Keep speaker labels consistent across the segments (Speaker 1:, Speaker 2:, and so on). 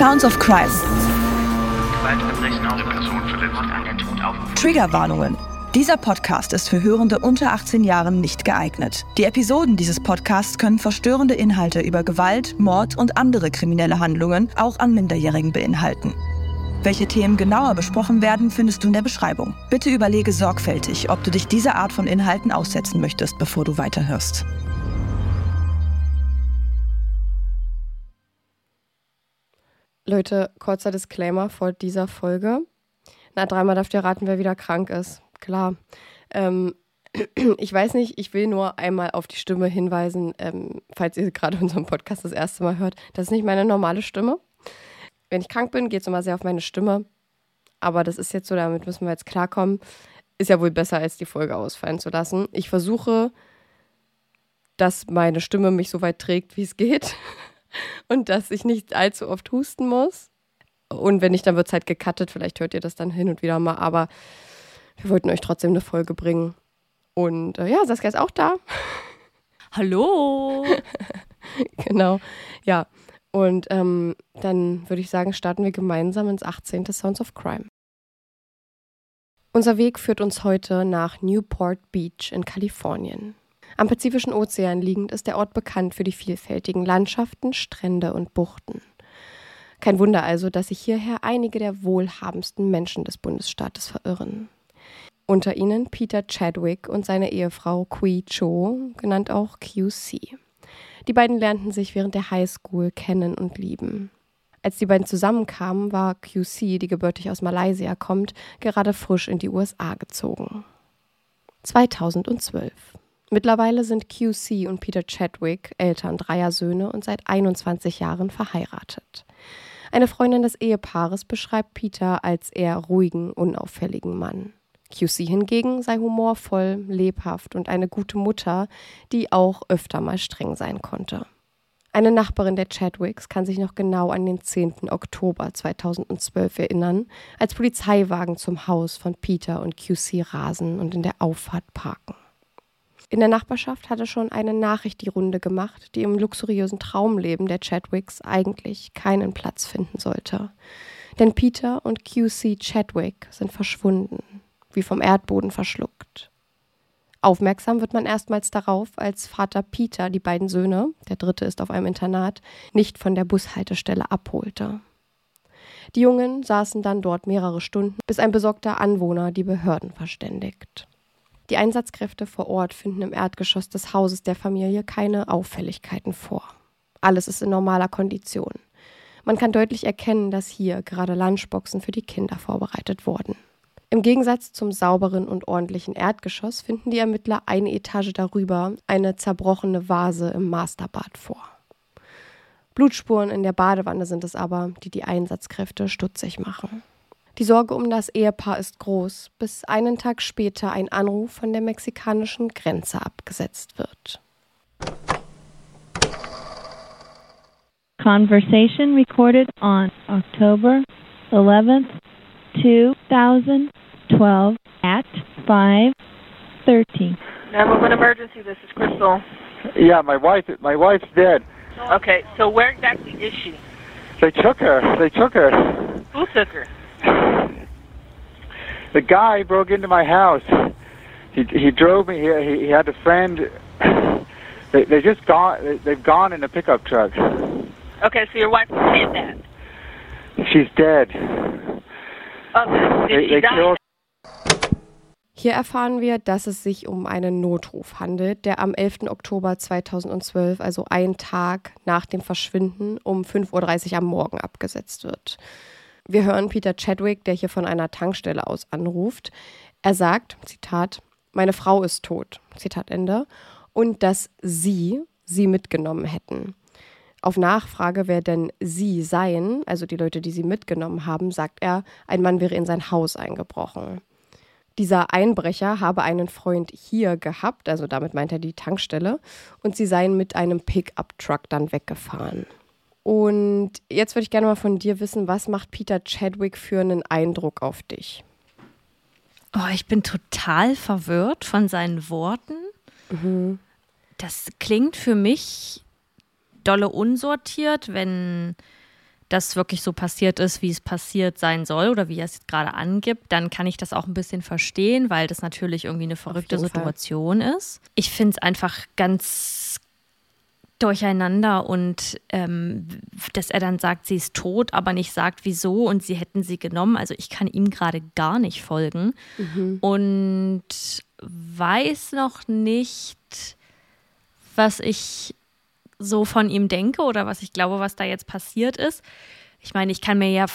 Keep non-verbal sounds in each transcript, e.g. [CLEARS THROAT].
Speaker 1: Sounds of Crime. Triggerwarnungen. Dieser Podcast ist für Hörende unter 18 Jahren nicht geeignet. Die Episoden dieses Podcasts können verstörende Inhalte über Gewalt, Mord und andere kriminelle Handlungen auch an Minderjährigen beinhalten. Welche Themen genauer besprochen werden, findest du in der Beschreibung. Bitte überlege sorgfältig, ob du dich dieser Art von Inhalten aussetzen möchtest, bevor du weiterhörst.
Speaker 2: Leute, kurzer Disclaimer vor dieser Folge. Na, dreimal darf ihr raten, wer wieder krank ist. Klar. Ähm, [CLEARS THROAT] ich weiß nicht, ich will nur einmal auf die Stimme hinweisen, ähm, falls ihr gerade unseren Podcast das erste Mal hört. Das ist nicht meine normale Stimme. Wenn ich krank bin, geht es immer sehr auf meine Stimme. Aber das ist jetzt so, damit müssen wir jetzt klarkommen. Ist ja wohl besser, als die Folge ausfallen zu lassen. Ich versuche, dass meine Stimme mich so weit trägt, wie es geht. [LAUGHS] und dass ich nicht allzu oft husten muss. Und wenn nicht, dann wird es halt gecuttet. Vielleicht hört ihr das dann hin und wieder mal. Aber wir wollten euch trotzdem eine Folge bringen. Und äh, ja, Saskia ist auch da. [LAUGHS]
Speaker 3: Hallo! [LAUGHS]
Speaker 2: genau. Ja. Und ähm, dann würde ich sagen, starten wir gemeinsam ins 18. Sounds of Crime. Unser Weg führt uns heute nach Newport Beach in Kalifornien. Am Pazifischen Ozean liegend ist der Ort bekannt für die vielfältigen Landschaften, Strände und Buchten. Kein Wunder also, dass sich hierher einige der wohlhabendsten Menschen des Bundesstaates verirren. Unter ihnen Peter Chadwick und seine Ehefrau Kui Cho, genannt auch QC. Die beiden lernten sich während der Highschool kennen und lieben. Als die beiden zusammenkamen, war QC, die gebürtig aus Malaysia kommt, gerade frisch in die USA gezogen. 2012. Mittlerweile sind QC und Peter Chadwick Eltern dreier Söhne und seit 21 Jahren verheiratet. Eine Freundin des Ehepaares beschreibt Peter als eher ruhigen, unauffälligen Mann. QC hingegen sei humorvoll, lebhaft und eine gute Mutter, die auch öfter mal streng sein konnte. Eine Nachbarin der Chadwicks kann sich noch genau an den 10. Oktober 2012 erinnern, als Polizeiwagen zum Haus von Peter und QC rasen und in der Auffahrt parken. In der Nachbarschaft hatte schon eine Nachricht die Runde gemacht, die im luxuriösen Traumleben der Chadwicks eigentlich keinen Platz finden sollte. Denn Peter und QC Chadwick sind verschwunden, wie vom Erdboden verschluckt. Aufmerksam wird man erstmals darauf, als Vater Peter die beiden Söhne, der dritte ist auf einem Internat, nicht von der Bushaltestelle abholte. Die Jungen saßen dann dort mehrere Stunden, bis ein besorgter Anwohner die Behörden verständigt. Die Einsatzkräfte vor Ort finden im Erdgeschoss des Hauses der Familie keine Auffälligkeiten vor. Alles ist in normaler Kondition. Man kann deutlich erkennen, dass hier gerade Lunchboxen für die Kinder vorbereitet wurden. Im Gegensatz zum sauberen und ordentlichen Erdgeschoss finden die Ermittler eine Etage darüber eine zerbrochene Vase im Masterbad vor. Blutspuren in der Badewanne sind es aber, die die Einsatzkräfte stutzig machen. Die Sorge um das Ehepaar ist groß, bis einen Tag später ein Anruf von der mexikanischen Grenze abgesetzt wird.
Speaker 4: Conversation recorded on October 11th, 2012 at 5:30.
Speaker 5: 911 emergency. This is Crystal.
Speaker 6: Yeah, my wife. My wife's dead.
Speaker 5: Okay, so where exactly is she?
Speaker 6: They took her. They took her.
Speaker 5: Who took her?
Speaker 6: The guy broke into my house. He he drove me here. He, he had a friend. They they just gone. They, they've gone in a pickup truck.
Speaker 5: Okay, so your wife did that.
Speaker 6: She's dead.
Speaker 5: Okay,
Speaker 6: They,
Speaker 5: did
Speaker 6: they
Speaker 5: die?
Speaker 6: killed.
Speaker 2: Hier erfahren wir, dass es sich um einen Notruf handelt, der am 11. Oktober 2012, also einen Tag nach dem Verschwinden, um 5.30 Uhr am Morgen abgesetzt wird. Wir hören Peter Chadwick, der hier von einer Tankstelle aus anruft. Er sagt, Zitat, meine Frau ist tot, Zitat Ende, und dass sie sie mitgenommen hätten. Auf Nachfrage, wer denn sie seien, also die Leute, die sie mitgenommen haben, sagt er, ein Mann wäre in sein Haus eingebrochen. Dieser Einbrecher habe einen Freund hier gehabt, also damit meint er die Tankstelle, und sie seien mit einem Pickup-Truck dann weggefahren. Und jetzt würde ich gerne mal von dir wissen, was macht Peter Chadwick für einen Eindruck auf dich?
Speaker 3: Oh, ich bin total verwirrt von seinen Worten. Das klingt für mich dolle unsortiert, wenn das wirklich so passiert ist, wie es passiert sein soll oder wie er es gerade angibt, dann kann ich das auch ein bisschen verstehen, weil das natürlich irgendwie eine verrückte
Speaker 2: jeden Fall.
Speaker 3: Situation ist. Ich finde es einfach ganz durcheinander und ähm, dass er dann sagt, sie ist tot, aber nicht sagt, wieso und sie hätten sie genommen. Also ich kann ihm gerade gar nicht folgen und weiß noch nicht, was ich so von ihm denke oder was ich glaube, was da jetzt passiert ist. Ich meine, ich kann mir ja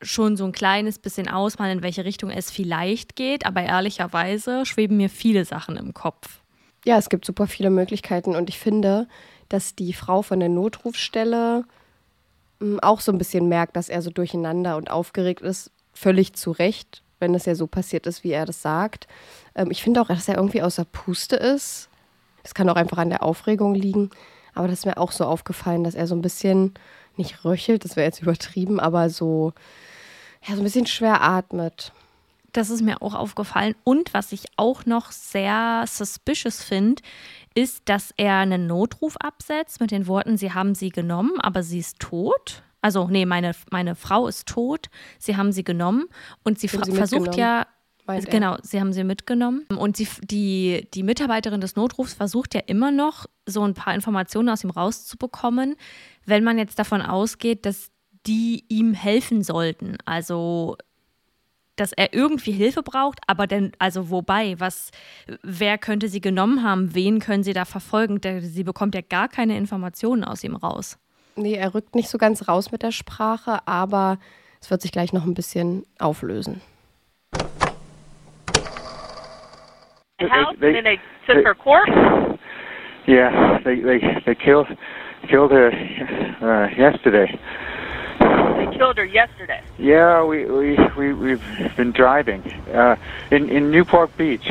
Speaker 3: schon so ein kleines bisschen ausmalen, in welche Richtung es vielleicht geht, aber ehrlicherweise schweben mir viele Sachen im Kopf.
Speaker 2: Ja, es gibt super viele Möglichkeiten und ich finde, dass die Frau von der Notrufstelle m, auch so ein bisschen merkt, dass er so durcheinander und aufgeregt ist. Völlig zu Recht, wenn es ja so passiert ist, wie er das sagt. Ähm, ich finde auch, dass er irgendwie außer Puste ist. Es kann auch einfach an der Aufregung liegen. Aber das ist mir auch so aufgefallen, dass er so ein bisschen, nicht röchelt, das wäre jetzt [LAUGHS] übertrieben, aber so, ja, so ein bisschen schwer atmet.
Speaker 3: Das ist mir auch aufgefallen. Und was ich auch noch sehr suspicious finde, ist, dass er einen Notruf absetzt mit den Worten, Sie haben sie genommen, aber sie ist tot. Also, nee, meine, meine Frau ist tot, sie haben sie genommen. Und sie,
Speaker 2: sie
Speaker 3: versucht ja, genau, sie haben sie mitgenommen. Und sie, die, die Mitarbeiterin des Notrufs versucht ja immer noch, so ein paar Informationen aus ihm rauszubekommen, wenn man jetzt davon ausgeht, dass die ihm helfen sollten. Also dass er irgendwie Hilfe braucht, aber denn, also wobei, was, wer könnte sie genommen haben, wen können sie da verfolgen? Der, sie bekommt ja gar keine Informationen aus ihm raus.
Speaker 2: Nee, er rückt nicht so ganz raus mit der Sprache, aber es wird sich gleich noch ein bisschen auflösen.
Speaker 5: The house,
Speaker 6: they-
Speaker 5: and then they took
Speaker 6: they-
Speaker 5: her corpse.
Speaker 6: Yeah, they they they killed killed her uh, yesterday.
Speaker 5: They killed her yesterday.
Speaker 6: Yeah, we we we we've been driving uh, in in Newport Beach.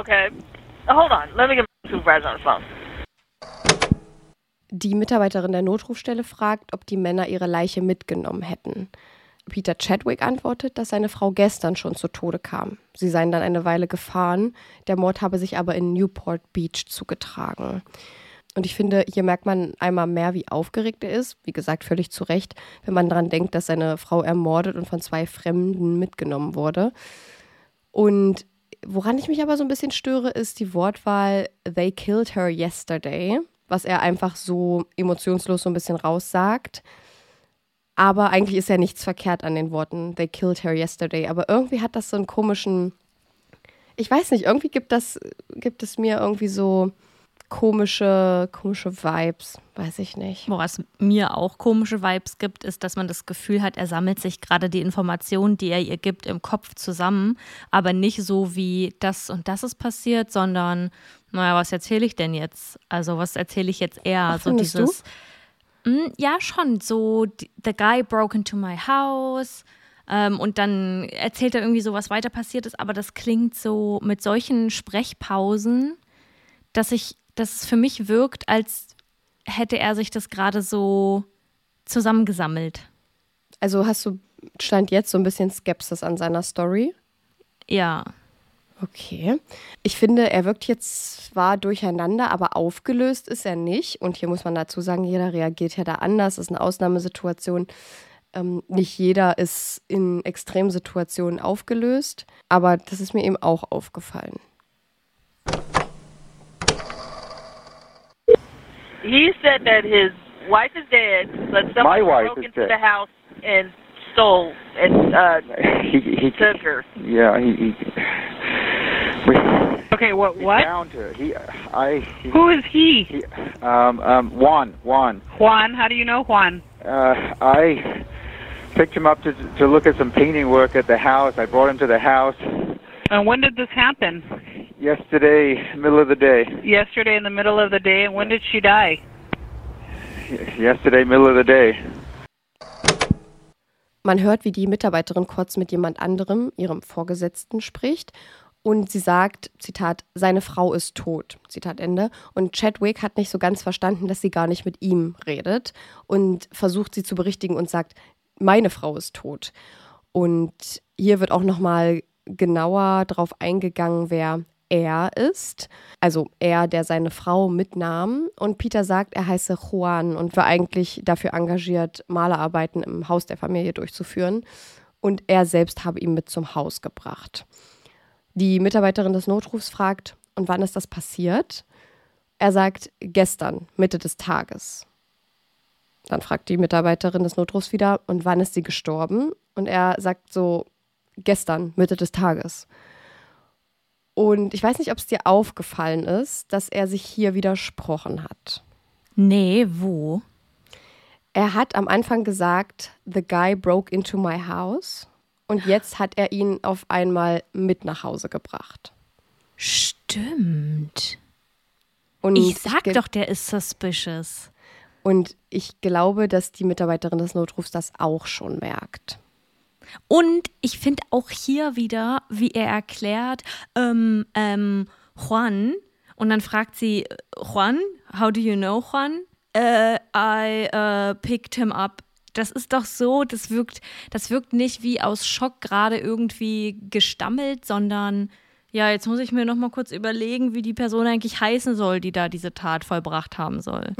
Speaker 5: Okay. Hold on. Let me get my supervisor on the phone.
Speaker 2: Die Mitarbeiterin der Notrufstelle fragt, ob die Männer ihre Leiche mitgenommen hätten. Peter Chadwick antwortet, dass seine Frau gestern schon zu Tode kam. Sie seien dann eine Weile gefahren, der Mord habe sich aber in Newport Beach zugetragen. Und ich finde, hier merkt man einmal mehr, wie aufgeregt er ist. Wie gesagt, völlig zu Recht, wenn man daran denkt, dass seine Frau ermordet und von zwei Fremden mitgenommen wurde. Und woran ich mich aber so ein bisschen störe, ist die Wortwahl They killed her yesterday, was er einfach so emotionslos so ein bisschen raussagt. Aber eigentlich ist ja nichts verkehrt an den Worten They killed her yesterday. Aber irgendwie hat das so einen komischen, ich weiß nicht, irgendwie gibt das, gibt es mir irgendwie so komische, komische Vibes. Weiß ich nicht.
Speaker 3: Was mir auch komische Vibes gibt, ist, dass man das Gefühl hat, er sammelt sich gerade die Informationen, die er ihr gibt, im Kopf zusammen, aber nicht so wie das und das ist passiert, sondern, naja, was erzähle ich denn jetzt? Also, was erzähle ich jetzt eher?
Speaker 2: Ach,
Speaker 3: so dieses. Mm, ja, schon. So, the guy broke into my house. Ähm, und dann erzählt er irgendwie so, was weiter passiert ist, aber das klingt so mit solchen Sprechpausen, dass ich, dass es für mich wirkt, als hätte er sich das gerade so zusammengesammelt.
Speaker 2: Also hast du, stand jetzt so ein bisschen Skepsis an seiner Story?
Speaker 3: Ja.
Speaker 2: Okay. Ich finde, er wirkt jetzt zwar durcheinander, aber aufgelöst ist er nicht. Und hier muss man dazu sagen, jeder reagiert ja da anders. Das ist eine Ausnahmesituation. Ähm, nicht jeder ist in Extremsituationen aufgelöst. Aber das ist mir eben auch aufgefallen.
Speaker 5: He said that his wife is dead, but
Speaker 6: My
Speaker 5: somebody
Speaker 6: wife
Speaker 5: broke
Speaker 6: is
Speaker 5: into
Speaker 6: dead.
Speaker 5: the house and stole and uh,
Speaker 6: He he
Speaker 5: took her.
Speaker 6: yeah he. he we,
Speaker 5: Okay, what?
Speaker 6: he
Speaker 5: What?
Speaker 6: found her. He I he,
Speaker 5: Who is he?
Speaker 6: he um um Juan Juan.
Speaker 5: Juan. How do you know Juan?
Speaker 6: Uh, I picked him up to to look at some painting work at the house. I brought him to the house.
Speaker 5: And when did this happen?
Speaker 6: Yesterday, middle of the day.
Speaker 5: Yesterday in the middle of the day. And when did she die?
Speaker 6: Yesterday, middle of the day.
Speaker 2: Man hört, wie die Mitarbeiterin kurz mit jemand anderem, ihrem Vorgesetzten, spricht. Und sie sagt, Zitat, seine Frau ist tot, Zitat Ende. Und Chadwick hat nicht so ganz verstanden, dass sie gar nicht mit ihm redet und versucht sie zu berichtigen und sagt, meine Frau ist tot. Und hier wird auch nochmal genauer darauf eingegangen, wer er ist. Also er, der seine Frau mitnahm. Und Peter sagt, er heiße Juan und war eigentlich dafür engagiert, Malerarbeiten im Haus der Familie durchzuführen. Und er selbst habe ihn mit zum Haus gebracht. Die Mitarbeiterin des Notrufs fragt, und wann ist das passiert? Er sagt, gestern, Mitte des Tages. Dann fragt die Mitarbeiterin des Notrufs wieder, und wann ist sie gestorben? Und er sagt so, gestern, Mitte des Tages. Und ich weiß nicht, ob es dir aufgefallen ist, dass er sich hier widersprochen hat.
Speaker 3: Nee, wo?
Speaker 2: Er hat am Anfang gesagt, the guy broke into my house. Und jetzt hat er ihn auf einmal mit nach Hause gebracht.
Speaker 3: Stimmt.
Speaker 2: Und
Speaker 3: Ich sag doch, der ist suspicious.
Speaker 2: Und ich glaube, dass die Mitarbeiterin des Notrufs das auch schon merkt.
Speaker 3: Und ich finde auch hier wieder, wie er erklärt, ähm, ähm, Juan, und dann fragt sie, Juan, how do you know Juan? Äh, I äh, picked him up. Das ist doch so, das wirkt, das wirkt nicht wie aus Schock gerade irgendwie gestammelt, sondern ja, jetzt muss ich mir noch mal kurz überlegen, wie die Person eigentlich heißen soll, die da diese Tat vollbracht haben soll.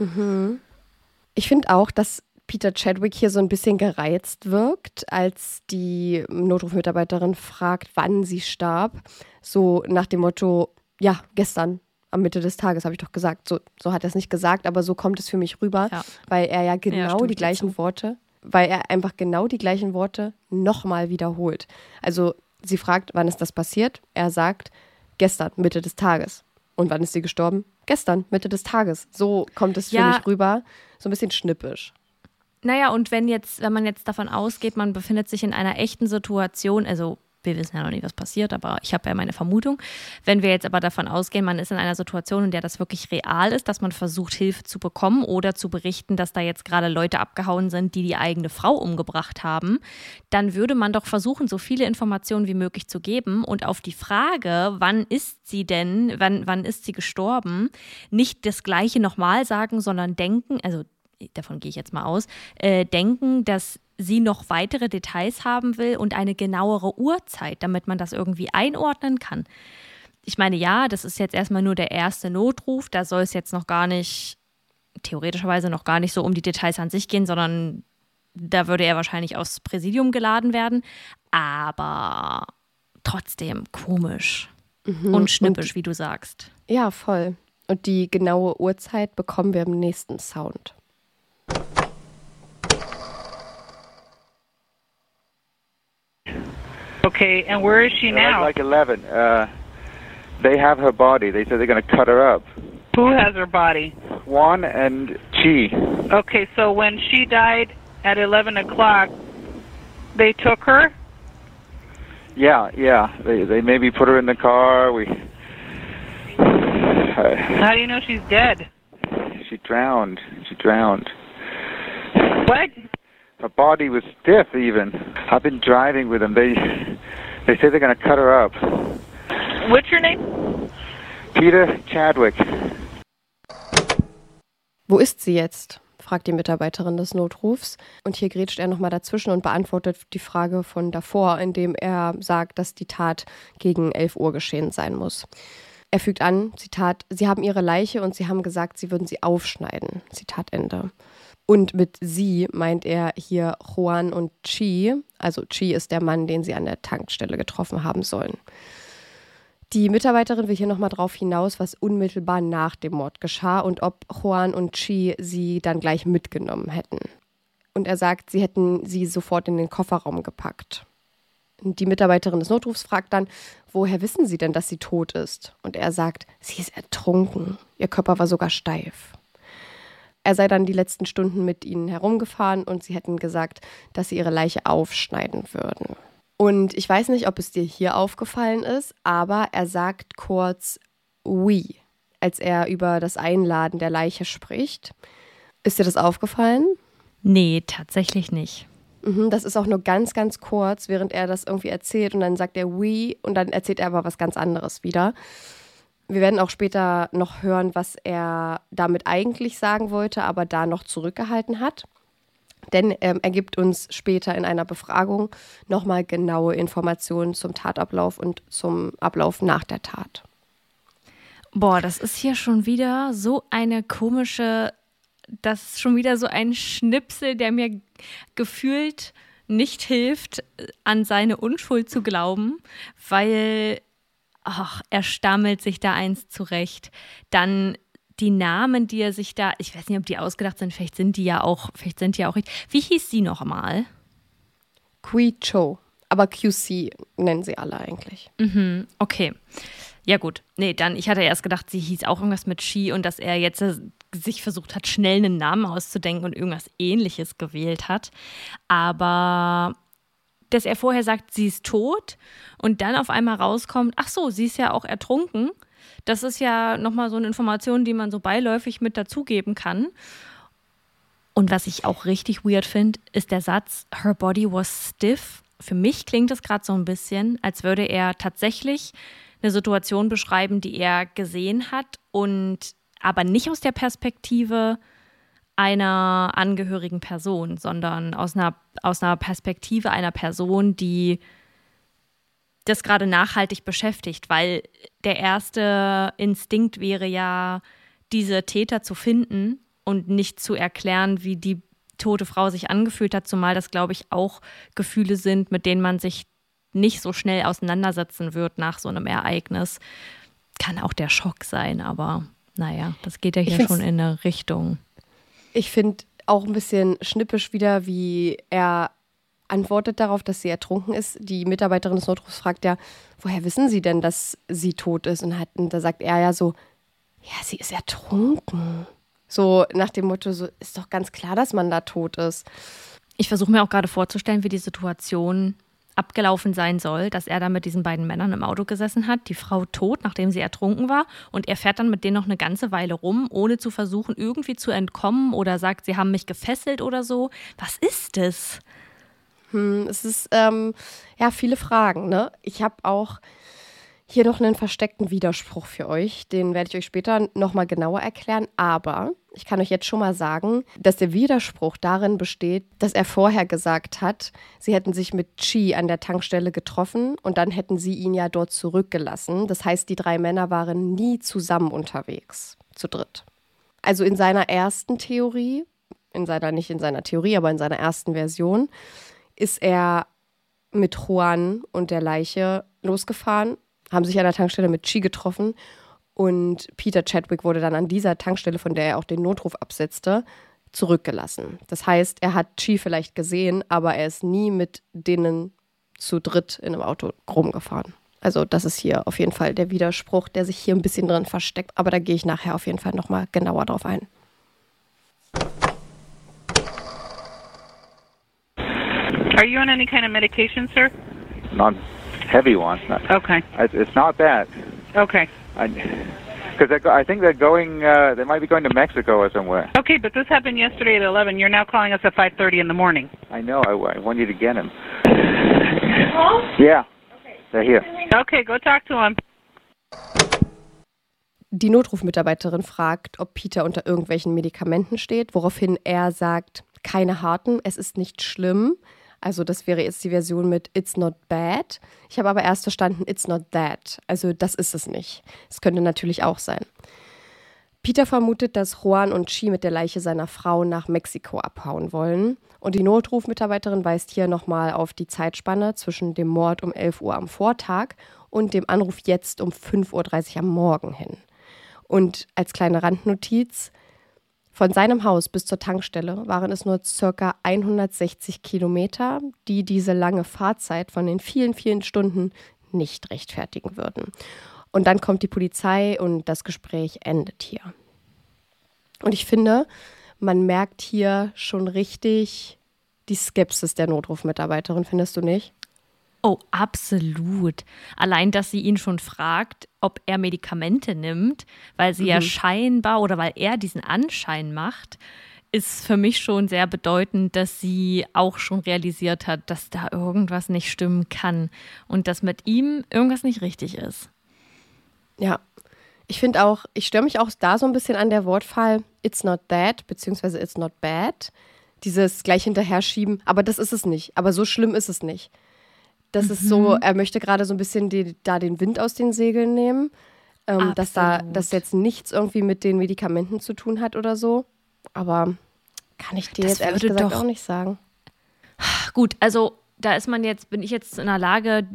Speaker 2: Ich finde auch, dass Peter Chadwick hier so ein bisschen gereizt wirkt, als die Notrufmitarbeiterin fragt, wann sie starb. So nach dem Motto, ja, gestern, am Mitte des Tages, habe ich doch gesagt. So, so hat er es nicht gesagt, aber so kommt es für mich rüber,
Speaker 3: Ja.
Speaker 2: weil er ja genau
Speaker 3: stimme
Speaker 2: die gleichen. Worte, weil er einfach genau die gleichen Worte nochmal wiederholt. Also sie fragt, wann ist das passiert? Er sagt, gestern, Mitte des Tages. Und wann ist sie gestorben? Gestern, Mitte des Tages. So kommt es für
Speaker 3: Ja.
Speaker 2: mich rüber. So ein bisschen schnippisch.
Speaker 3: Naja, und wenn jetzt, wenn man jetzt davon ausgeht, man befindet sich in einer echten Situation, also wir wissen ja noch nicht, was passiert, aber ich habe ja meine Vermutung. Wenn wir jetzt aber davon ausgehen, man ist in einer Situation, in der das wirklich real ist, dass man versucht, Hilfe zu bekommen oder zu berichten, dass da jetzt gerade Leute abgehauen sind, die die eigene Frau umgebracht haben, dann würde man doch versuchen, so viele Informationen wie möglich zu geben und auf die Frage, wann ist sie denn, wann, wann ist sie gestorben, nicht das Gleiche nochmal sagen, sondern denken, also davon gehe ich jetzt mal aus, äh, denken, dass sie noch weitere Details haben will und eine genauere Uhrzeit, damit man das irgendwie einordnen kann. Ich meine, ja, das ist jetzt erstmal nur der erste Notruf, da soll es jetzt noch gar nicht, theoretischerweise noch gar nicht so um die Details an sich gehen, sondern da würde er wahrscheinlich aufs Präsidium geladen werden. Aber trotzdem komisch und schnippisch, wie du sagst.
Speaker 2: Ja, voll. Und die genaue Uhrzeit bekommen wir im nächsten Sound.
Speaker 5: Okay, and where is she now?
Speaker 6: like 11. Uh, they have her body. They said they're going to cut her up.
Speaker 5: Who has her body?
Speaker 6: Juan and Chi.
Speaker 5: Okay, so when she died at 11 o'clock, they took her?
Speaker 6: Yeah, yeah. They they maybe put her in the car. We. Uh,
Speaker 5: How do you know she's dead?
Speaker 6: she drowned. She drowned.
Speaker 5: What?
Speaker 6: Her body was stiff. Even. I've been driving with them. They they say they're going to cut her up.
Speaker 5: What's your name?
Speaker 6: Peter Chadwick.
Speaker 2: Wo ist sie jetzt? fragt die Mitarbeiterin des Notrufs. Und hier grätscht er nochmal dazwischen und beantwortet die Frage von davor, indem er sagt, dass die Tat gegen 11 Uhr geschehen sein muss. Er fügt an, Zitat, Sie haben Ihre Leiche und Sie haben gesagt, Sie würden sie aufschneiden. Zitat Ende. Und mit sie meint er hier Juan und Chi. Also Chi ist der Mann, den sie an der Tankstelle getroffen haben sollen. Die Mitarbeiterin will hier nochmal drauf hinaus, was unmittelbar nach dem Mord geschah und ob Juan und Chi sie dann gleich mitgenommen hätten. Und er sagt, sie hätten sie sofort in den Kofferraum gepackt. Die Mitarbeiterin des Notrufs fragt dann, woher wissen Sie denn, dass sie tot ist? Und er sagt, sie ist ertrunken. Ihr Körper war sogar steif. Er sei dann die letzten Stunden mit ihnen herumgefahren und sie hätten gesagt, dass sie ihre Leiche aufschneiden würden. Und ich weiß nicht, ob es dir hier aufgefallen ist, aber er sagt kurz we, als er über das Einladen der Leiche spricht. Ist dir das aufgefallen?
Speaker 3: Nee, tatsächlich nicht.
Speaker 2: Mhm, das ist auch nur ganz, ganz kurz, während er das irgendwie erzählt und dann sagt er we und dann erzählt er aber was ganz anderes wieder. Wir werden auch später noch hören, was er damit eigentlich sagen wollte, aber da noch zurückgehalten hat. Denn ähm, er gibt uns später in einer Befragung nochmal genaue Informationen zum Tatablauf und zum Ablauf nach der Tat.
Speaker 3: Boah, das ist hier schon wieder so eine komische, das ist schon wieder so ein Schnipsel, der mir gefühlt nicht hilft, an seine Unschuld zu glauben, weil ach, er stammelt sich da eins zurecht. Dann die Namen, die er sich da, ich weiß nicht, ob die ausgedacht sind, vielleicht sind die ja auch, vielleicht sind die ja auch richtig. Wie hieß sie noch mal?
Speaker 2: Kui Cho, aber QC nennen sie alle eigentlich.
Speaker 3: Mhm, okay. Ja, gut. Nee, dann, ich hatte erst gedacht, sie hieß auch irgendwas mit Ski und dass er jetzt äh, sich versucht hat, schnell einen Namen auszudenken und irgendwas ähnliches gewählt hat. Aber dass er vorher sagt, sie ist tot und dann auf einmal rauskommt, ach so, sie ist ja auch ertrunken. Das ist ja nochmal so eine Information, die man so beiläufig mit dazugeben kann. Und was ich auch richtig weird finde, ist der Satz, her body was stiff. Für mich klingt es gerade so ein bisschen, als würde er tatsächlich eine Situation beschreiben, die er gesehen hat und aber nicht aus der Perspektive einer angehörigen Person, sondern aus einer, aus einer Perspektive einer Person, die das gerade nachhaltig beschäftigt, weil der erste Instinkt wäre ja, diese Täter zu finden und nicht zu erklären, wie die tote Frau sich angefühlt hat, zumal das, glaube ich, auch Gefühle sind, mit denen man sich nicht so schnell auseinandersetzen wird nach so einem Ereignis. Kann auch der Schock sein, aber naja, das geht ja hier schon in eine Richtung.
Speaker 2: Ich finde auch ein bisschen schnippisch wieder, wie er antwortet darauf, dass sie ertrunken ist. Die Mitarbeiterin des Notrufs fragt ja, woher wissen Sie denn, dass sie tot ist? Und, hat, und da sagt er ja so, ja, sie ist ertrunken. So nach dem Motto, so ist doch ganz klar, dass man da tot ist.
Speaker 3: Ich versuche mir auch gerade vorzustellen, wie die Situation abgelaufen sein soll, dass er da mit diesen beiden Männern im Auto gesessen hat, die Frau tot, nachdem sie ertrunken war, und er fährt dann mit denen noch eine ganze Weile rum, ohne zu versuchen, irgendwie zu entkommen oder sagt, sie haben mich gefesselt oder so. Was ist es?
Speaker 2: Hm, es ist ähm, ja viele Fragen. Ne? Ich habe auch hier noch einen versteckten Widerspruch für euch. Den werde ich euch später nochmal genauer erklären. Aber ich kann euch jetzt schon mal sagen, dass der Widerspruch darin besteht, dass er vorher gesagt hat, sie hätten sich mit Chi an der Tankstelle getroffen und dann hätten sie ihn ja dort zurückgelassen. Das heißt, die drei Männer waren nie zusammen unterwegs, zu dritt. Also in seiner ersten Theorie, in seiner, nicht in seiner Theorie, aber in seiner ersten Version, ist er mit Juan und der Leiche losgefahren, haben sich an der Tankstelle mit Chi getroffen und Peter Chadwick wurde dann an dieser Tankstelle, von der er auch den Notruf absetzte, zurückgelassen. Das heißt, er hat Chi vielleicht gesehen, aber er ist nie mit denen zu dritt in einem Auto rumgefahren. Also das ist hier auf jeden Fall der Widerspruch, der sich hier ein bisschen drin versteckt. Aber da gehe ich nachher auf jeden Fall nochmal genauer drauf ein.
Speaker 5: Are you on any kind of medication, sir?
Speaker 6: Not heavy ones. Not,
Speaker 5: Okay.
Speaker 6: it's, it's not bad.
Speaker 5: Okay.
Speaker 6: Because I think they're going. Uh, they might be going to Mexico or somewhere.
Speaker 5: Okay, but this happened yesterday at 11. You're now calling us at 5:30 in the morning.
Speaker 6: I know. I, I want you to get him. Yeah. They're here.
Speaker 5: Okay, go talk to him.
Speaker 2: Die Notrufmitarbeiterin fragt, ob Peter unter irgendwelchen Medikamenten steht, woraufhin er sagt, keine harten, es ist nicht schlimm. Also das wäre jetzt die Version mit It's not bad. Ich habe aber erst verstanden, It's not that. Also das ist es nicht. Es könnte natürlich auch sein. Peter vermutet, dass Juan und Chi mit der Leiche seiner Frau nach Mexiko abhauen wollen. Und die Notrufmitarbeiterin weist hier nochmal auf die Zeitspanne zwischen dem Mord um 11 Uhr am Vortag und dem Anruf jetzt um 5.30 Uhr am Morgen hin. Und als kleine Randnotiz, von seinem Haus bis zur Tankstelle waren es nur circa 160 Kilometer, die diese lange Fahrzeit von den vielen, vielen Stunden nicht rechtfertigen würden. Und dann kommt die Polizei und das Gespräch endet hier. Und ich finde, man merkt hier schon richtig die Skepsis der Notrufmitarbeiterin, findest du nicht?
Speaker 3: Oh, absolut. Allein, dass sie ihn schon fragt, ob er Medikamente nimmt, weil sie mhm. ja scheinbar oder weil er diesen Anschein macht, ist für mich schon sehr bedeutend, dass sie auch schon realisiert hat, dass da irgendwas nicht stimmen kann und dass mit ihm irgendwas nicht richtig ist.
Speaker 2: Ja, ich finde auch, ich störe mich auch da so ein bisschen an der Wortfall It's not that, beziehungsweise It's not bad. Dieses gleich hinterher schieben, aber das ist es nicht. Aber so schlimm ist es nicht. Das mhm. ist so, mhm. er möchte gerade so ein bisschen die, da den Wind aus den Segeln nehmen. Ähm, dass da das jetzt nichts irgendwie mit den Medikamenten zu tun hat oder so. Aber kann ich dir das jetzt ehrlich gesagt auch nicht sagen.
Speaker 3: Gut, also da ist man jetzt, bin ich jetzt in einer Lage,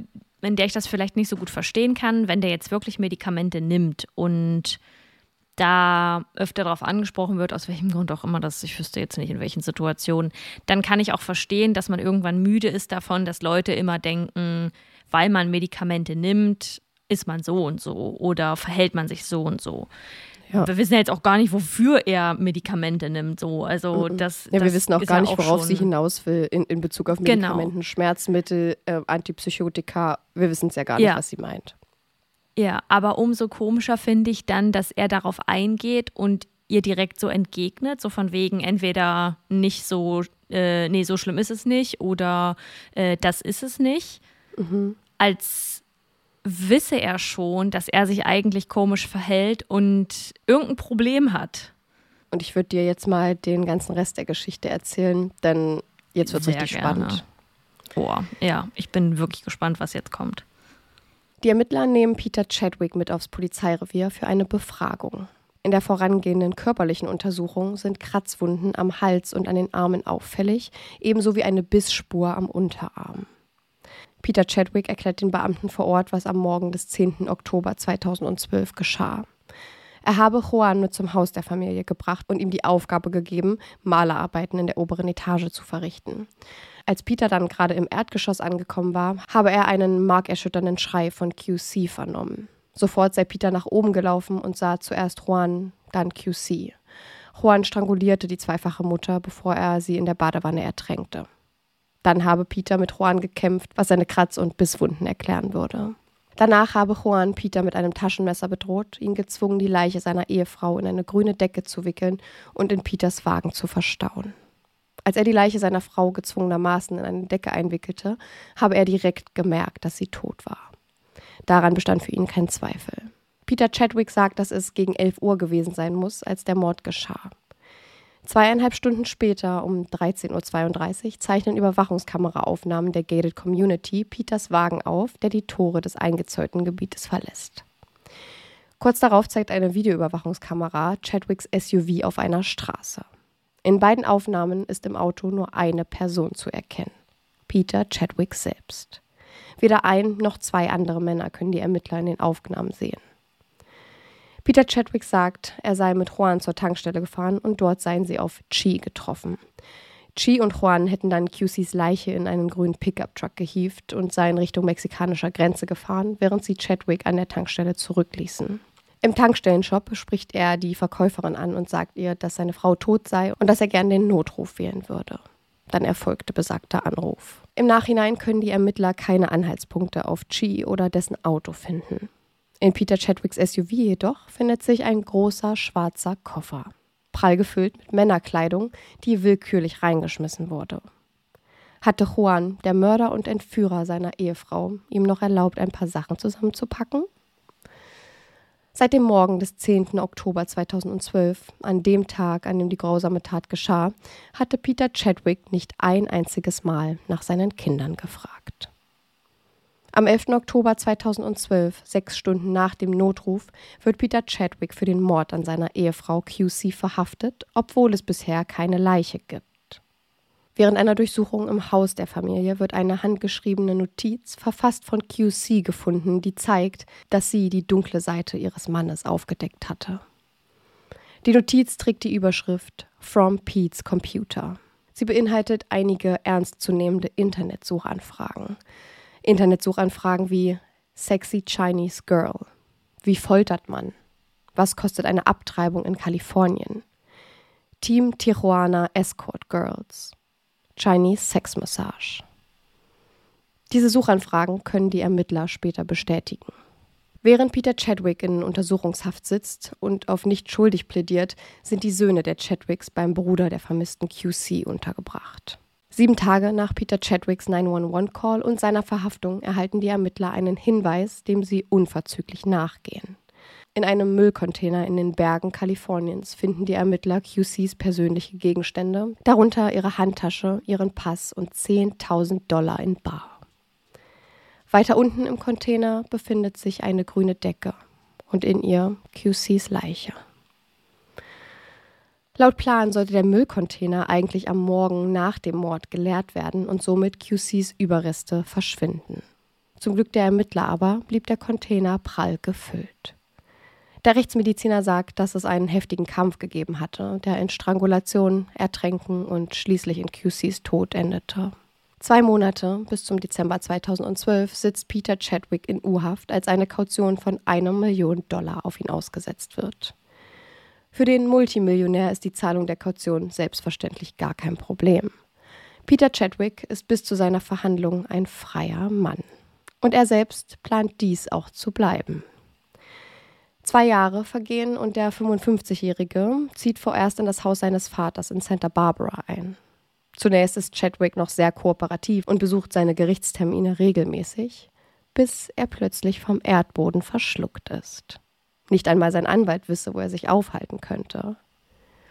Speaker 3: in der ich das vielleicht nicht so gut verstehen kann, wenn der jetzt wirklich Medikamente nimmt und da öfter darauf angesprochen wird, aus welchem Grund auch immer, das ich wüsste jetzt nicht in welchen Situationen, dann kann ich auch verstehen, dass man irgendwann müde ist davon, dass Leute immer denken, weil man Medikamente nimmt, ist man so und so oder verhält man sich so und so. Ja. Wir wissen ja jetzt auch gar nicht, wofür er Medikamente nimmt. So. Also das,
Speaker 2: ja, wir
Speaker 3: das
Speaker 2: wissen auch gar nicht, worauf sie hinaus will in, in Bezug auf genau. Medikamenten, genau. Schmerzmittel, äh, Antipsychotika. Wir wissen es ja gar nicht, ja. was sie meint.
Speaker 3: Ja, aber umso komischer finde ich dann, dass er darauf eingeht und ihr direkt so entgegnet, so von wegen entweder nicht so, äh, nee, so schlimm ist es nicht oder äh, das ist es nicht, mhm. als wisse er schon, dass er sich eigentlich komisch verhält und irgendein Problem hat.
Speaker 2: Und ich würde dir jetzt mal den ganzen Rest der Geschichte erzählen, denn jetzt wird es richtig gerne. spannend.
Speaker 3: Boah, ja, ich bin wirklich gespannt, was jetzt kommt.
Speaker 2: Die Ermittler nehmen Peter Chadwick mit aufs Polizeirevier für eine Befragung. In der vorangehenden körperlichen Untersuchung sind Kratzwunden am Hals und an den Armen auffällig, ebenso wie eine Bissspur am Unterarm. Peter Chadwick erklärt den Beamten vor Ort, was am Morgen des 10. Oktober 2012 geschah. Er habe Juan mit zum Haus der Familie gebracht und ihm die Aufgabe gegeben, Malerarbeiten in der oberen Etage zu verrichten. Als Peter dann gerade im Erdgeschoss angekommen war, habe er einen markerschütternden Schrei von QC vernommen. Sofort sei Peter nach oben gelaufen und sah zuerst Juan, dann QC. Juan strangulierte die zweifache Mutter, bevor er sie in der Badewanne ertränkte. Dann habe Peter mit Juan gekämpft, was seine Kratz- und Bisswunden erklären würde. Danach habe Juan Peter mit einem Taschenmesser bedroht, ihn gezwungen, die Leiche seiner Ehefrau in eine grüne Decke zu wickeln und in Peters Wagen zu verstauen. Als er die Leiche seiner Frau gezwungenermaßen in eine Decke einwickelte, habe er direkt gemerkt, dass sie tot war. Daran bestand für ihn kein Zweifel. Peter Chadwick sagt, dass es gegen 11 Uhr gewesen sein muss, als der Mord geschah. Zweieinhalb Stunden später, um 13.32 Uhr, zeichnen Überwachungskameraaufnahmen der Gated Community Peters Wagen auf, der die Tore des eingezäunten Gebietes verlässt. Kurz darauf zeigt eine Videoüberwachungskamera Chadwicks SUV auf einer Straße. In beiden Aufnahmen ist im Auto nur eine Person zu erkennen. Peter Chadwick selbst. Weder ein noch zwei andere Männer können die Ermittler in den Aufnahmen sehen. Peter Chadwick sagt, er sei mit Juan zur Tankstelle gefahren und dort seien sie auf Chi getroffen. Chi und Juan hätten dann QCs Leiche in einen grünen Pickup-Truck gehievt und seien Richtung mexikanischer Grenze gefahren, während sie Chadwick an der Tankstelle zurückließen. Im Tankstellenshop spricht er die Verkäuferin an und sagt ihr, dass seine Frau tot sei und dass er gern den Notruf wählen würde. Dann erfolgte besagter Anruf. Im Nachhinein können die Ermittler keine Anhaltspunkte auf Chi oder dessen Auto finden. In Peter Chadwicks SUV jedoch findet sich ein großer schwarzer Koffer, prall gefüllt mit Männerkleidung, die willkürlich reingeschmissen wurde. Hatte Juan, der Mörder und Entführer seiner Ehefrau, ihm noch erlaubt, ein paar Sachen zusammenzupacken? Seit dem Morgen des 10. Oktober 2012, an dem Tag, an dem die grausame Tat geschah, hatte Peter Chadwick nicht ein einziges Mal nach seinen Kindern gefragt. Am 11. Oktober 2012, sechs Stunden nach dem Notruf, wird Peter Chadwick für den Mord an seiner Ehefrau QC verhaftet, obwohl es bisher keine Leiche gibt. Während einer Durchsuchung im Haus der Familie wird eine handgeschriebene Notiz, verfasst von QC, gefunden, die zeigt, dass sie die dunkle Seite ihres Mannes aufgedeckt hatte. Die Notiz trägt die Überschrift From Pete's Computer. Sie beinhaltet einige ernstzunehmende Internetsuchanfragen. Internetsuchanfragen wie Sexy Chinese Girl. Wie foltert man? Was kostet eine Abtreibung in Kalifornien? Team Tijuana Escort Girls. Chinese Sex Massage. Diese Suchanfragen können die Ermittler später bestätigen. Während Peter Chadwick in Untersuchungshaft sitzt und auf nicht schuldig plädiert, sind die Söhne der Chadwicks beim Bruder der vermissten QC untergebracht. Sieben Tage nach Peter Chadwicks 911-Call und seiner Verhaftung erhalten die Ermittler einen Hinweis, dem sie unverzüglich nachgehen. In einem Müllcontainer in den Bergen Kaliforniens finden die Ermittler QCs persönliche Gegenstände, darunter ihre Handtasche, ihren Pass und 10.000 Dollar in Bar. Weiter unten im Container befindet sich eine grüne Decke und in ihr QCs Leiche. Laut Plan sollte der Müllcontainer eigentlich am Morgen nach dem Mord geleert werden und somit QCs Überreste verschwinden. Zum Glück der Ermittler aber blieb der Container prall gefüllt. Der Rechtsmediziner sagt, dass es einen heftigen Kampf gegeben hatte, der in Strangulation, Ertränken und schließlich in QCs Tod endete. Zwei Monate bis zum Dezember 2012 sitzt Peter Chadwick in U-Haft, als eine Kaution von einer Million Dollar auf ihn ausgesetzt wird. Für den Multimillionär ist die Zahlung der Kaution selbstverständlich gar kein Problem. Peter Chadwick ist bis zu seiner Verhandlung ein freier Mann. Und er selbst plant dies auch zu bleiben. Zwei Jahre vergehen und der 55-Jährige zieht vorerst in das Haus seines Vaters in Santa Barbara ein. Zunächst ist Chadwick noch sehr kooperativ und besucht seine Gerichtstermine regelmäßig, bis er plötzlich vom Erdboden verschluckt ist. Nicht einmal sein Anwalt wisse, wo er sich aufhalten könnte.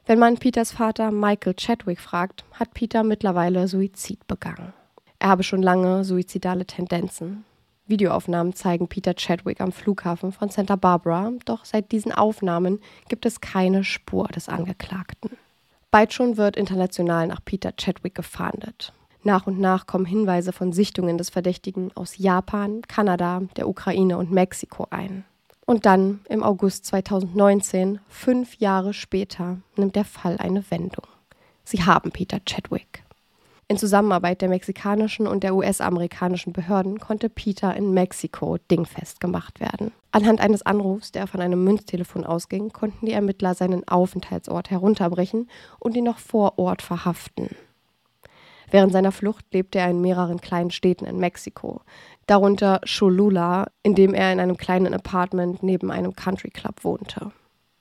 Speaker 2: Wenn man Peters Vater Michael Chadwick fragt, hat Peter mittlerweile Suizid begangen. Er habe schon lange suizidale Tendenzen. Videoaufnahmen zeigen Peter Chadwick am Flughafen von Santa Barbara, doch seit diesen Aufnahmen gibt es keine Spur des Angeklagten. Bald schon wird international nach Peter Chadwick gefahndet. Nach und nach kommen Hinweise von Sichtungen des Verdächtigen aus Japan, Kanada, der Ukraine und Mexiko ein. Und dann, im August 2019, fünf Jahre später, nimmt der Fall eine Wendung. Sie haben Peter Chadwick. In Zusammenarbeit der mexikanischen und der US-amerikanischen Behörden konnte Peter in Mexiko dingfest gemacht werden. Anhand eines Anrufs, der von einem Münztelefon ausging, konnten die Ermittler seinen Aufenthaltsort herunterbrechen und ihn noch vor Ort verhaften. Während seiner Flucht lebte er in mehreren kleinen Städten in Mexiko, darunter Cholula, in dem er in einem kleinen Apartment neben einem Country Club wohnte.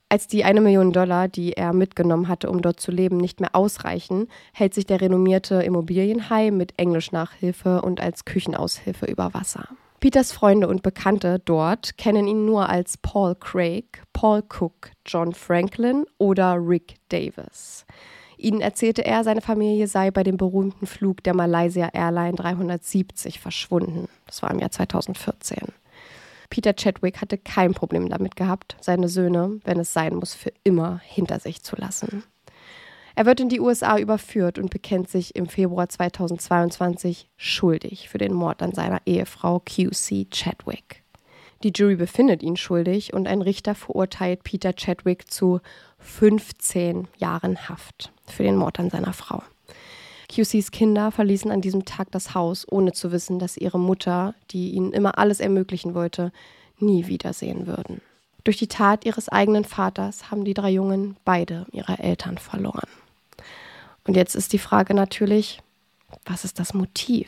Speaker 2: Als die eine Million Dollar, die er mitgenommen hatte, um dort zu leben, nicht mehr ausreichen, hält sich der renommierte Immobilienhai mit Englischnachhilfe und als Küchenaushilfe über Wasser. Peters Freunde und Bekannte dort kennen ihn nur als Paul Craig, Paul Cook, John Franklin oder Rick Davis. Ihnen erzählte er, seine Familie sei bei dem berühmten Flug der Malaysia Airline 370 verschwunden. Das war im Jahr 2014. Peter Chadwick hatte kein Problem damit gehabt, seine Söhne, wenn es sein muss, für immer hinter sich zu lassen. Er wird in die USA überführt und bekennt sich im Februar 2022 schuldig für den Mord an seiner Ehefrau QC Chadwick. Die Jury befindet ihn schuldig und ein Richter verurteilt Peter Chadwick zu 15 Jahren Haft für den Mord an seiner Frau. QCs Kinder verließen an diesem Tag das Haus, ohne zu wissen, dass ihre Mutter, die ihnen immer alles ermöglichen wollte, nie wiedersehen würden. Durch die Tat ihres eigenen Vaters haben die drei Jungen beide ihre Eltern verloren. Und jetzt ist die Frage natürlich, was ist das Motiv?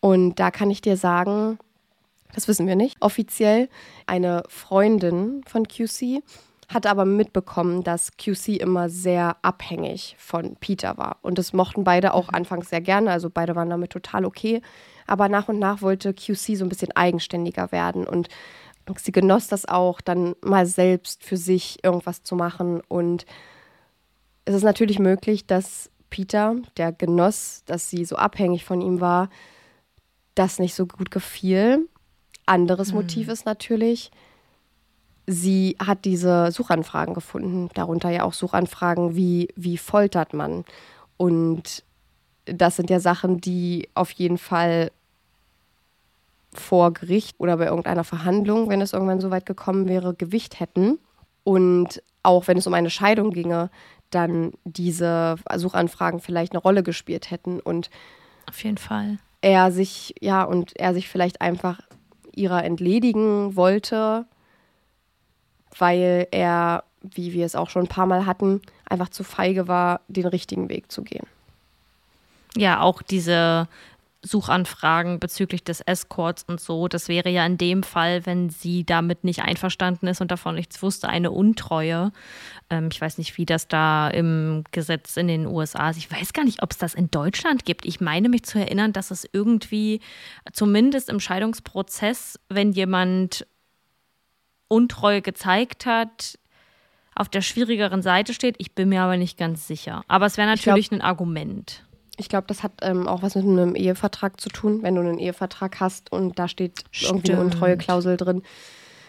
Speaker 2: Und da kann ich dir sagen, das wissen wir nicht. Offiziell eine Freundin von QC hatte aber mitbekommen, dass QC immer sehr abhängig von Peter war. Und das mochten beide auch mhm. anfangs sehr gerne, also beide waren damit total okay. Aber nach und nach wollte QC so ein bisschen eigenständiger werden und sie genoss das auch, dann mal selbst für sich irgendwas zu machen. Und es ist natürlich möglich, dass Peter, der genoss, dass sie so abhängig von ihm war, das nicht so gut gefiel. Anderes mhm. Motiv ist natürlich, sie hat diese Suchanfragen gefunden, darunter ja auch Suchanfragen wie, wie foltert man. Und das sind ja Sachen, die auf jeden Fall vor Gericht oder bei irgendeiner Verhandlung, wenn es irgendwann so weit gekommen wäre, Gewicht hätten. Und auch wenn es um eine Scheidung ginge, dann diese Suchanfragen vielleicht eine Rolle gespielt hätten. Und
Speaker 3: auf jeden Fall.
Speaker 2: Er sich, ja, und er sich vielleicht einfach ihrer entledigen wollte weil er, wie wir es auch schon ein paar Mal hatten, einfach zu feige war, den richtigen Weg zu gehen.
Speaker 3: Ja, auch diese Suchanfragen bezüglich des Escorts und so. Das wäre ja in dem Fall, wenn sie damit nicht einverstanden ist und davon nichts wusste, eine Untreue. Ähm, ich weiß nicht, wie das da im Gesetz in den USA ist. Ich weiß gar nicht, ob es das in Deutschland gibt. Ich meine mich zu erinnern, dass es irgendwie, zumindest im Scheidungsprozess, wenn jemand Untreue gezeigt hat, auf der schwierigeren Seite steht. Ich bin mir aber nicht ganz sicher. Aber es wäre natürlich glaub, ein Argument.
Speaker 2: Ich glaube, das hat ähm, auch was mit einem Ehevertrag zu tun, wenn du einen Ehevertrag hast und da steht Stimmt. irgendwie eine Untreue-Klausel drin.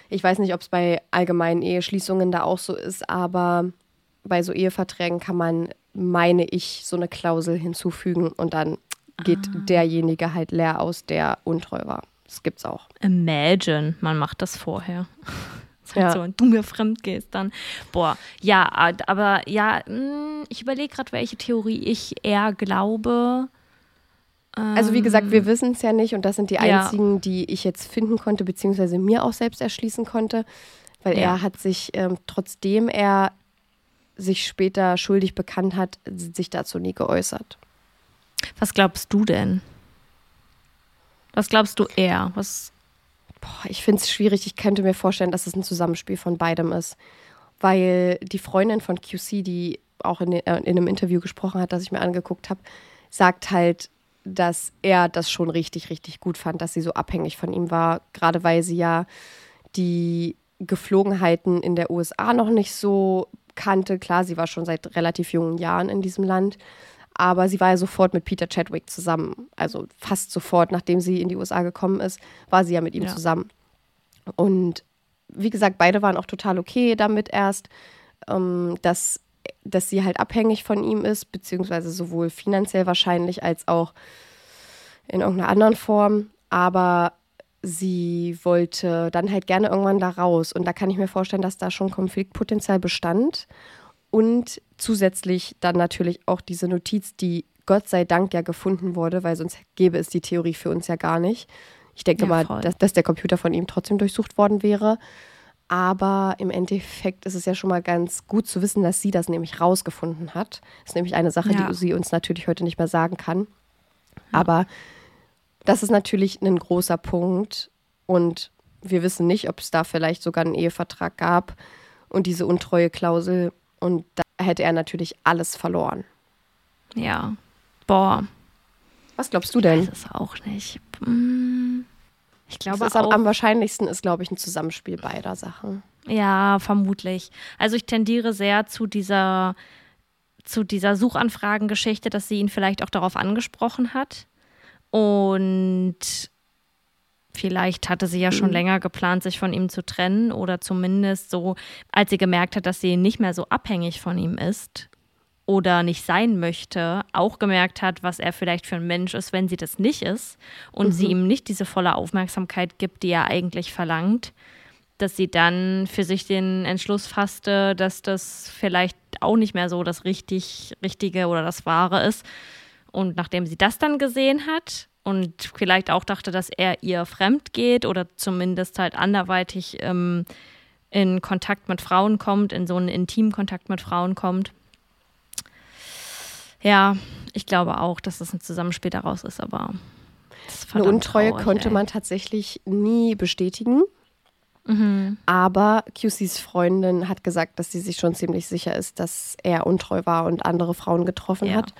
Speaker 2: Ich weiß nicht, ob es bei allgemeinen Eheschließungen da auch so ist, aber bei so Eheverträgen kann man, meine ich, so eine Klausel hinzufügen und dann geht ah. derjenige halt leer aus, der untreu war. Das gibt's auch.
Speaker 3: Imagine, man macht das vorher. [LAUGHS] ja. so, und du mir fremd gehst dann. Boah, ja, aber ja, hm, ich überlege gerade, welche Theorie ich eher glaube.
Speaker 2: Also wie gesagt, wir ähm, wissen es ja nicht und das sind die ja. einzigen, die ich jetzt finden konnte, beziehungsweise mir auch selbst erschließen konnte, weil ja. er hat sich, ähm, trotzdem er sich später schuldig bekannt hat, sich dazu nie geäußert.
Speaker 3: Was glaubst du denn? Was glaubst du eher? Was
Speaker 2: Boah, ich finde es schwierig. Ich könnte mir vorstellen, dass es ein Zusammenspiel von beidem ist. Weil die Freundin von QC, die auch in, äh, in einem Interview gesprochen hat, das ich mir angeguckt habe, sagt halt, dass er das schon richtig, richtig gut fand, dass sie so abhängig von ihm war. Gerade weil sie ja die Geflogenheiten in der USA noch nicht so kannte. Klar, sie war schon seit relativ jungen Jahren in diesem Land. Aber sie war ja sofort mit Peter Chadwick zusammen. Also fast sofort, nachdem sie in die USA gekommen ist, war sie ja mit ihm ja. zusammen. Und wie gesagt, beide waren auch total okay damit erst, ähm, dass, dass sie halt abhängig von ihm ist, beziehungsweise sowohl finanziell wahrscheinlich als auch in irgendeiner anderen Form. Aber sie wollte dann halt gerne irgendwann da raus. Und da kann ich mir vorstellen, dass da schon Konfliktpotenzial bestand. Und zusätzlich dann natürlich auch diese Notiz, die Gott sei Dank ja gefunden wurde, weil sonst gäbe es die Theorie für uns ja gar nicht. Ich denke ja, mal, dass, dass, der Computer von ihm trotzdem durchsucht worden wäre. Aber im Endeffekt ist es ja schon mal ganz gut zu wissen, dass sie das nämlich rausgefunden hat. Das ist nämlich eine Sache, ja. die sie uns natürlich heute nicht mehr sagen kann. Ja. Aber das ist natürlich ein großer Punkt. Und wir wissen nicht, ob es da vielleicht sogar einen Ehevertrag gab und diese untreue Klausel und da hätte er natürlich alles verloren.
Speaker 3: Ja. Boah.
Speaker 2: Was glaubst du denn?
Speaker 3: Ich weiß es auch nicht. Hm.
Speaker 2: Ich glaube auch, am wahrscheinlichsten ist, glaube ich, ein Zusammenspiel beider Sachen.
Speaker 3: Ja, vermutlich. Also ich tendiere sehr zu dieser, zu dieser Suchanfragengeschichte, dass sie ihn vielleicht auch darauf angesprochen hat. Und Vielleicht hatte sie ja schon mhm. länger geplant, sich von ihm zu trennen oder zumindest so, als sie gemerkt hat, dass sie nicht mehr so abhängig von ihm ist oder nicht sein möchte, auch gemerkt hat, was er vielleicht für ein Mensch ist, wenn sie das nicht ist und mhm. sie ihm nicht diese volle Aufmerksamkeit gibt, die er eigentlich verlangt, dass sie dann für sich den Entschluss fasste, dass das vielleicht auch nicht mehr so das richtig Richtige oder das Wahre ist. Und nachdem sie das dann gesehen hat, und vielleicht auch dachte, dass er ihr fremd geht oder zumindest halt anderweitig ähm, in Kontakt mit Frauen kommt, in so einen intimen Kontakt mit Frauen kommt. Ja, ich glaube auch, dass das ein Zusammenspiel daraus ist, aber
Speaker 2: eine Untreue traurig, konnte ey. man tatsächlich nie bestätigen. Mhm. Aber QCs Freundin hat gesagt, dass sie sich schon ziemlich sicher ist, dass er untreu war und andere Frauen getroffen
Speaker 3: ja.
Speaker 2: hat.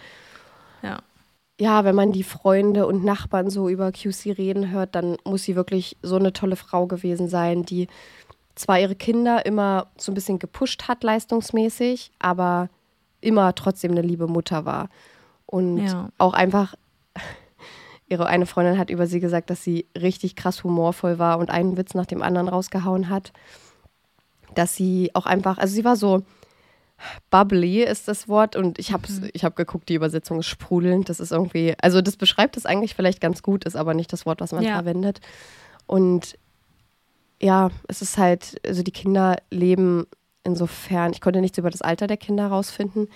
Speaker 3: Ja
Speaker 2: wenn man die Freunde und Nachbarn so über QC reden hört, dann muss sie wirklich so eine tolle Frau gewesen sein, die zwar ihre Kinder immer so ein bisschen gepusht hat, leistungsmäßig, aber immer trotzdem eine liebe Mutter war. Und ja. auch einfach, [LAUGHS] ihre eine Freundin hat über sie gesagt, dass sie richtig krass humorvoll war und einen Witz nach dem anderen rausgehauen hat. Dass sie auch einfach, also sie war so, Bubbly ist das Wort und ich habe mhm. ich hab geguckt, die Übersetzung ist sprudelnd. Das ist irgendwie, also das beschreibt es eigentlich vielleicht ganz gut, ist aber nicht das Wort, was man ja. verwendet. Und ja, es ist halt, also die Kinder leben insofern, ich konnte nichts über das Alter der Kinder herausfinden,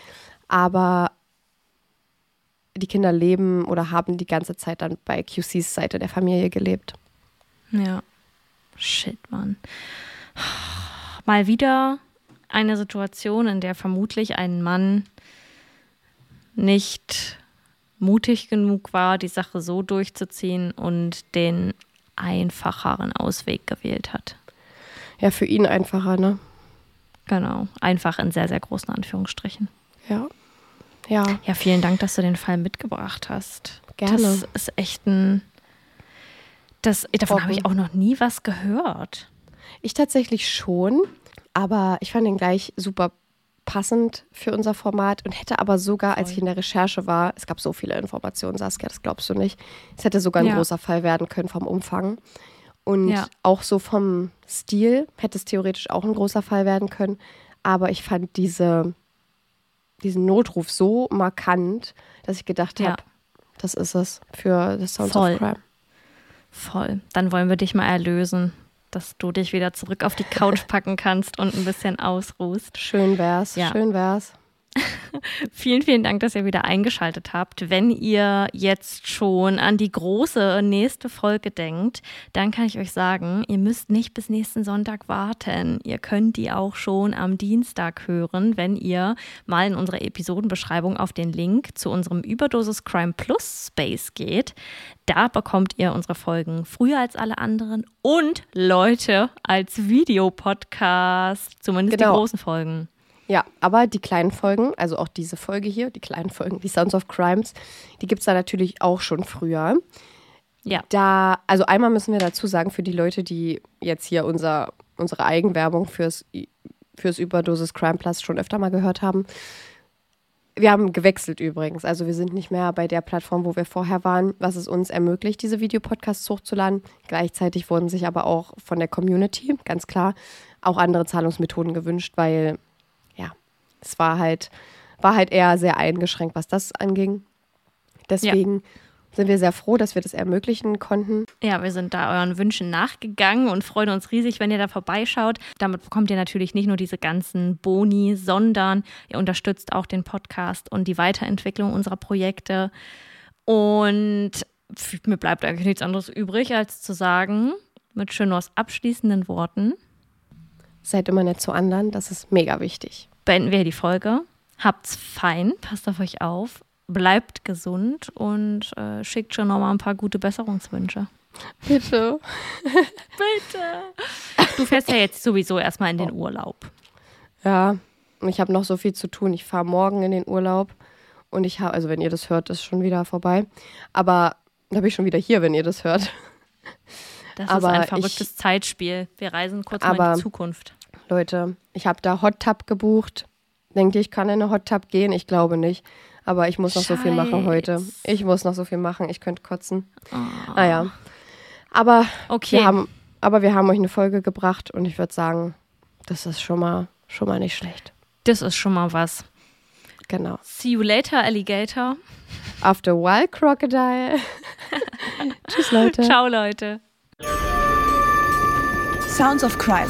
Speaker 2: aber die Kinder leben oder haben die ganze Zeit dann bei QCs Seite der Familie gelebt.
Speaker 3: Ja. Shit, Mann. Mal wieder eine Situation, in der vermutlich ein Mann nicht mutig genug war, die Sache so durchzuziehen und den einfacheren Ausweg gewählt hat.
Speaker 2: Ja, für ihn einfacher, ne?
Speaker 3: Genau, einfach in sehr, sehr großen Anführungsstrichen.
Speaker 2: Ja. Ja.
Speaker 3: Ja, vielen Dank, dass du den Fall mitgebracht hast.
Speaker 2: Gerne.
Speaker 3: Das ist echt ein. Das, davon habe ich auch noch nie was gehört.
Speaker 2: Ich tatsächlich schon, aber ich fand ihn gleich super passend für unser Format und hätte aber sogar, als ich in der Recherche war, es gab so viele Informationen, Saskia, das glaubst du nicht, es hätte sogar ein
Speaker 3: Ja.
Speaker 2: großer Fall werden können vom Umfang. Und
Speaker 3: Ja.
Speaker 2: auch so vom Stil hätte es theoretisch auch ein großer Fall werden können. Aber ich fand diese, diesen Notruf so markant, dass ich gedacht
Speaker 3: Ja.
Speaker 2: habe, das ist es für The Sounds
Speaker 3: Voll.
Speaker 2: of Crime.
Speaker 3: Voll. Dann wollen wir dich mal erlösen, dass du dich wieder zurück auf die Couch packen kannst und ein bisschen ausruhst.
Speaker 2: Schön wär's,
Speaker 3: Ja.
Speaker 2: schön wär's. [LAUGHS]
Speaker 3: Vielen, vielen Dank, dass ihr wieder eingeschaltet habt. Wenn ihr jetzt schon an die große nächste Folge denkt, dann kann ich euch sagen, ihr müsst nicht bis nächsten Sonntag warten. Ihr könnt die auch schon am Dienstag hören, wenn ihr mal in unsere Episodenbeschreibung auf den Link zu unserem Überdosis Crime Plus Space geht. Da bekommt ihr unsere Folgen früher als alle anderen und Leute als Videopodcast, zumindest
Speaker 2: Genau.
Speaker 3: die großen Folgen.
Speaker 2: Ja, aber die kleinen Folgen, also auch diese Folge hier, die kleinen Folgen, die Sounds of Crimes, die gibt es da natürlich auch schon früher.
Speaker 3: Ja.
Speaker 2: Da, also einmal müssen wir dazu sagen, für die Leute, die jetzt hier unser, unsere Eigenwerbung fürs, fürs Überdosis Crime Plus schon öfter mal gehört haben. Wir haben gewechselt übrigens. Also wir sind nicht mehr bei der Plattform, wo wir vorher waren, was es uns ermöglicht, diese Videopodcasts hochzuladen. Gleichzeitig wurden sich aber auch von der Community, ganz klar, auch andere Zahlungsmethoden gewünscht, weil es war halt, war halt eher sehr eingeschränkt, was das anging. Deswegen sind wir sehr froh, dass wir das ermöglichen konnten.
Speaker 3: Ja, wir sind da euren Wünschen nachgegangen und freuen uns riesig, wenn ihr da vorbeischaut. Damit bekommt ihr natürlich nicht nur diese ganzen Boni, sondern ihr unterstützt auch den Podcast und die Weiterentwicklung unserer Projekte. Und mir bleibt eigentlich nichts anderes übrig, als zu sagen, mit Schönos abschließenden Worten,
Speaker 2: Seid immer nett zu anderen, das ist mega wichtig.
Speaker 3: Beenden wir die Folge. Habt's fein, passt auf euch auf, bleibt gesund und äh, schickt schon nochmal ein paar gute Besserungswünsche.
Speaker 2: Bitte. [LAUGHS]
Speaker 3: Bitte. Du fährst ja jetzt sowieso erstmal in den Urlaub.
Speaker 2: Ja, ich habe noch so viel zu tun. Ich fahre morgen in den Urlaub und ich habe, also wenn ihr das hört, ist schon wieder vorbei. Aber da bin ich schon wieder hier, wenn ihr das hört.
Speaker 3: Das
Speaker 2: Aber
Speaker 3: ist ein
Speaker 2: ich-
Speaker 3: verrücktes Zeitspiel. Wir reisen kurz mal in
Speaker 2: Aber-
Speaker 3: die Zukunft.
Speaker 2: Leute, ich habe da Hot Tub gebucht. Denkt ihr, ich kann in eine Hot Tub gehen? Ich glaube nicht. Aber ich muss noch so viel machen heute.
Speaker 3: Scheiß.
Speaker 2: Ich muss noch so viel machen. Ich könnte kotzen. Naja. Aber
Speaker 3: Okay.
Speaker 2: wir haben, aber wir haben euch eine Folge gebracht und ich würde sagen, das ist schon mal, schon mal nicht schlecht.
Speaker 3: Das ist schon mal was.
Speaker 2: Genau.
Speaker 3: See you later, Alligator.
Speaker 2: After a while, Crocodile. [LAUGHS] Tschüss, Leute.
Speaker 3: Ciao, Leute.
Speaker 1: Sounds of Crime.